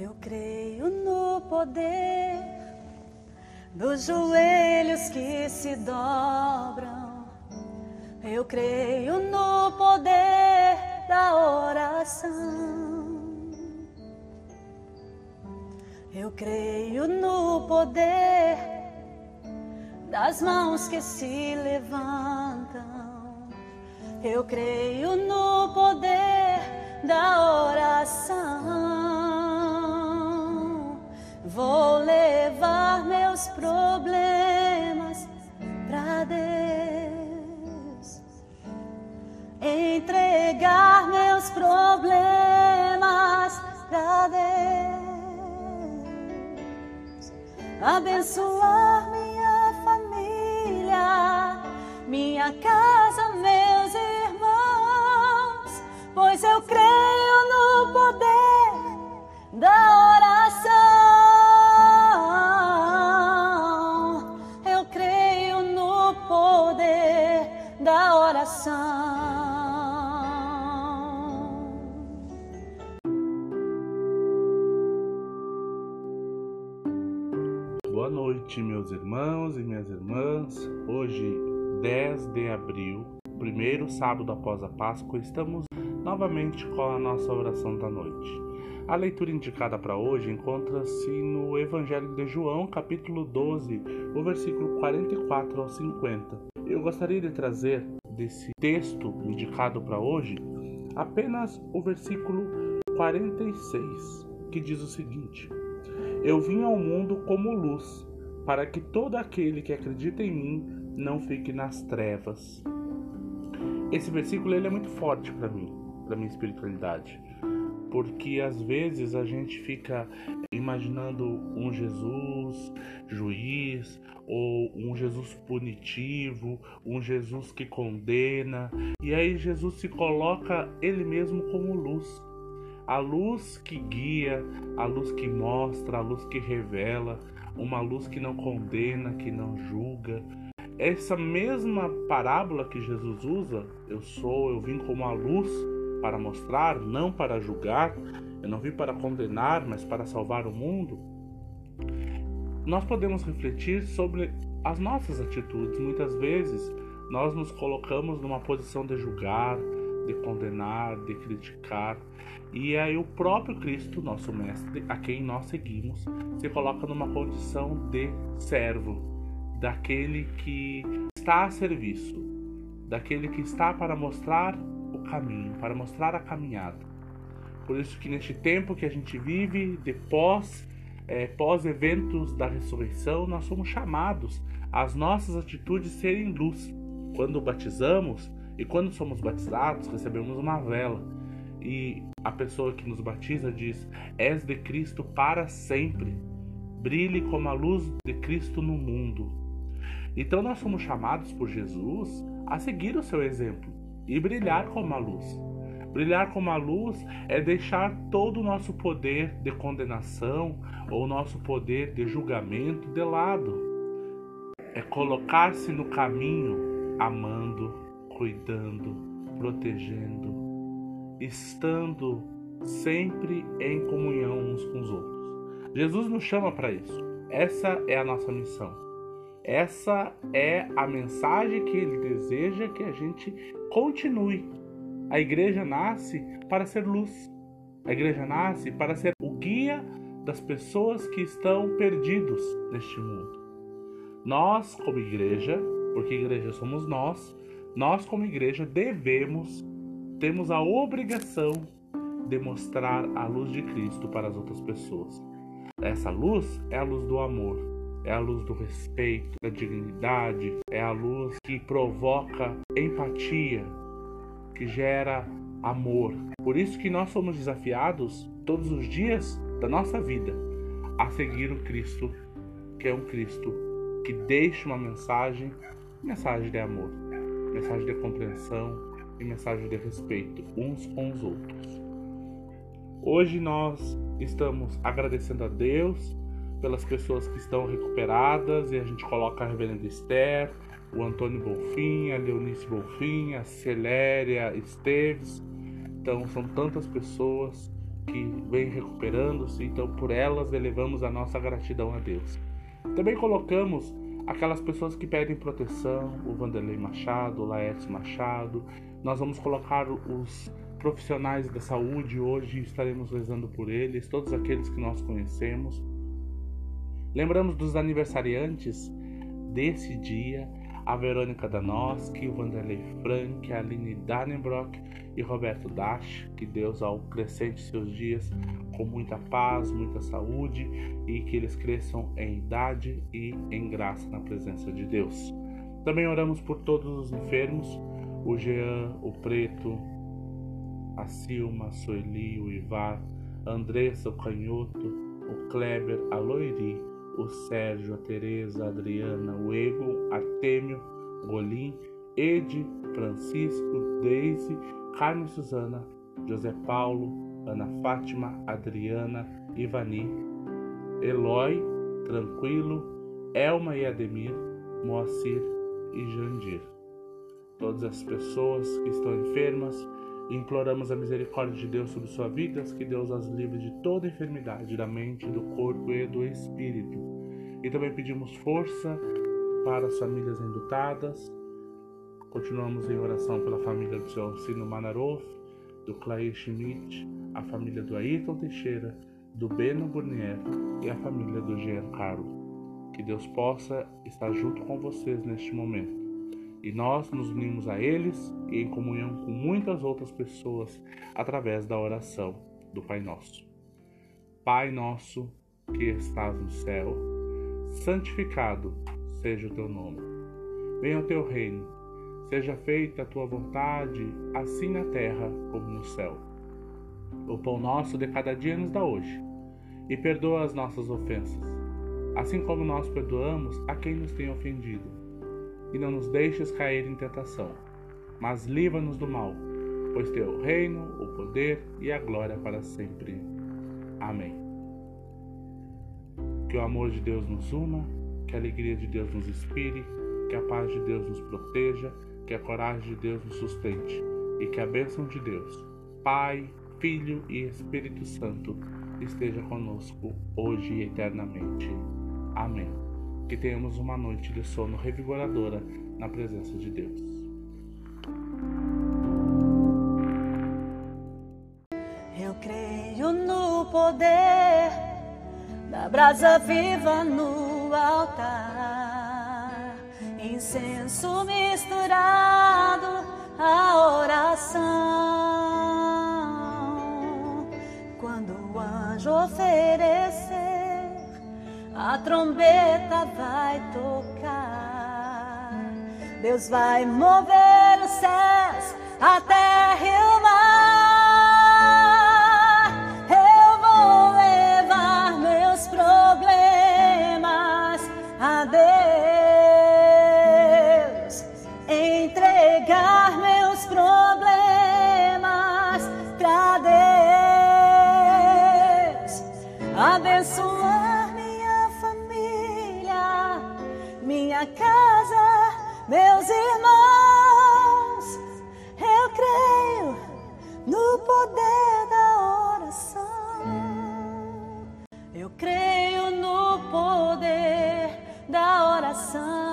Eu creio no poder dos joelhos que se dobram. Eu creio no poder da oração. Eu creio no poder das mãos que se levantam. Eu creio no poder da oração. Vou levar meus problemas para Deus, entregar meus problemas para Deus, abençoar minha família, minha casa, Boa noite, meus irmãos e minhas irmãs. Hoje, 10 de abril, primeiro sábado após a Páscoa, estamos novamente com a nossa oração da noite. A leitura indicada para hoje encontra-se no Evangelho de João, capítulo 12, o versículo 44 ao 50. Eu gostaria de trazer desse texto indicado para hoje apenas o versículo 46, que diz o seguinte: Eu vim ao mundo como luz, para que todo aquele que acredita em mim não fique nas trevas. Esse versículo ele é muito forte para mim, para minha espiritualidade porque às vezes a gente fica imaginando um Jesus juiz ou um Jesus punitivo, um Jesus que condena, e aí Jesus se coloca ele mesmo como luz. A luz que guia, a luz que mostra, a luz que revela, uma luz que não condena, que não julga. Essa mesma parábola que Jesus usa, eu sou, eu vim como a luz, para mostrar, não para julgar, eu não vim para condenar, mas para salvar o mundo, nós podemos refletir sobre as nossas atitudes. Muitas vezes nós nos colocamos numa posição de julgar, de condenar, de criticar. E aí o próprio Cristo, nosso mestre, a quem nós seguimos, se coloca numa condição de servo, daquele que está a serviço, daquele que está para mostrar caminho, para mostrar a caminhada. Por isso que neste tempo que a gente vive, depois é, pós eventos da ressurreição, nós somos chamados às nossas atitudes serem luz. Quando batizamos e quando somos batizados, recebemos uma vela. E a pessoa que nos batiza diz: És de Cristo para sempre. Brilhe como a luz de Cristo no mundo. Então nós somos chamados por Jesus a seguir o seu exemplo e brilhar como a luz. Brilhar como a luz é deixar todo o nosso poder de condenação ou nosso poder de julgamento de lado. É colocar-se no caminho, amando, cuidando, protegendo, estando sempre em comunhão uns com os outros. Jesus nos chama para isso. Essa é a nossa missão. Essa é a mensagem que ele deseja que a gente continue. A igreja nasce para ser luz. A igreja nasce para ser o guia das pessoas que estão perdidos neste mundo. Nós, como igreja, porque igreja somos nós, nós como igreja devemos, temos a obrigação de mostrar a luz de Cristo para as outras pessoas. Essa luz é a luz do amor, é a luz do respeito, da dignidade, é a luz que provoca empatia, que gera amor. Por isso que nós somos desafiados todos os dias da nossa vida a seguir o Cristo, que é um Cristo que deixa uma mensagem, mensagem de amor, mensagem de compreensão e mensagem de respeito uns com os outros. Hoje nós estamos agradecendo a Deus pelas pessoas que estão recuperadas e a gente coloca a Reverenda Esther, o Antônio Bonfim, a Leonice Bonfim, a Celéria Esteves. Então são tantas pessoas que vêm recuperando-se, então por elas elevamos a nossa gratidão a Deus. Também colocamos aquelas pessoas que pedem proteção, o Vanderlei Machado, o Laércio Machado. Nós vamos colocar os profissionais da saúde hoje, estaremos rezando por eles, todos aqueles que nós conhecemos. Lembramos dos aniversariantes desse dia, a Verônica Danoski, o Vanderlei Frank, a Aline Dannenbrock e Roberto Dash. Que Deus ao crescente seus dias com muita paz, muita saúde e que eles cresçam em idade e em graça na presença de Deus. Também oramos por todos os enfermos, o Jean, o Preto, a Silma, a Sueli, o Ivar, a Andressa, o Canhoto, o Kleber, a Loiri, o Sérgio, a Tereza, a Adriana, o Egon, a Têmio, Golim, Ed, Francisco, Deise, Carmen Suzana, José Paulo, Ana Fátima, Adriana, Ivani, Eloy, Tranquilo, Elma e Ademir, Moacir e Jandir. Todas as pessoas que estão enfermas, imploramos a misericórdia de Deus sobre sua vida, que Deus as livre de toda enfermidade da mente, do corpo e do espírito. E também pedimos força para as famílias enlutadas. Continuamos em oração pela família do seu Alcino Manaroff, do Clay Schmidt, a família do Ayrton Teixeira, do Beno Burnier e a família do Jean Carlo. Que Deus possa estar junto com vocês neste momento. E nós nos unimos a eles e em comunhão com muitas outras pessoas através da oração do Pai Nosso. Pai nosso que estás no céu, santificado seja o teu nome. Venha o teu reino, seja feita a tua vontade, assim na terra como no céu. O pão nosso de cada dia nos dá hoje. E perdoa as nossas ofensas, assim como nós perdoamos a quem nos tem ofendido. E não nos deixes cair em tentação, mas livra-nos do mal, pois teu reino, o poder e a glória para sempre. Amém. Que o amor de Deus nos una, que a alegria de Deus nos inspire, que a paz de Deus nos proteja, que a coragem de Deus nos sustente e que a bênção de Deus, Pai, Filho e Espírito Santo esteja conosco hoje e eternamente. Amém. Que tenhamos uma noite de sono revigoradora na presença de Deus. Poder da brasa viva no altar, incenso misturado à oração anjo oferecer, a trombeta vai tocar. Deus vai mover os céus, a terra e o abençoar minha família, minha casa, meus irmãos. Eu creio no poder da oração. Eu creio no poder da oração.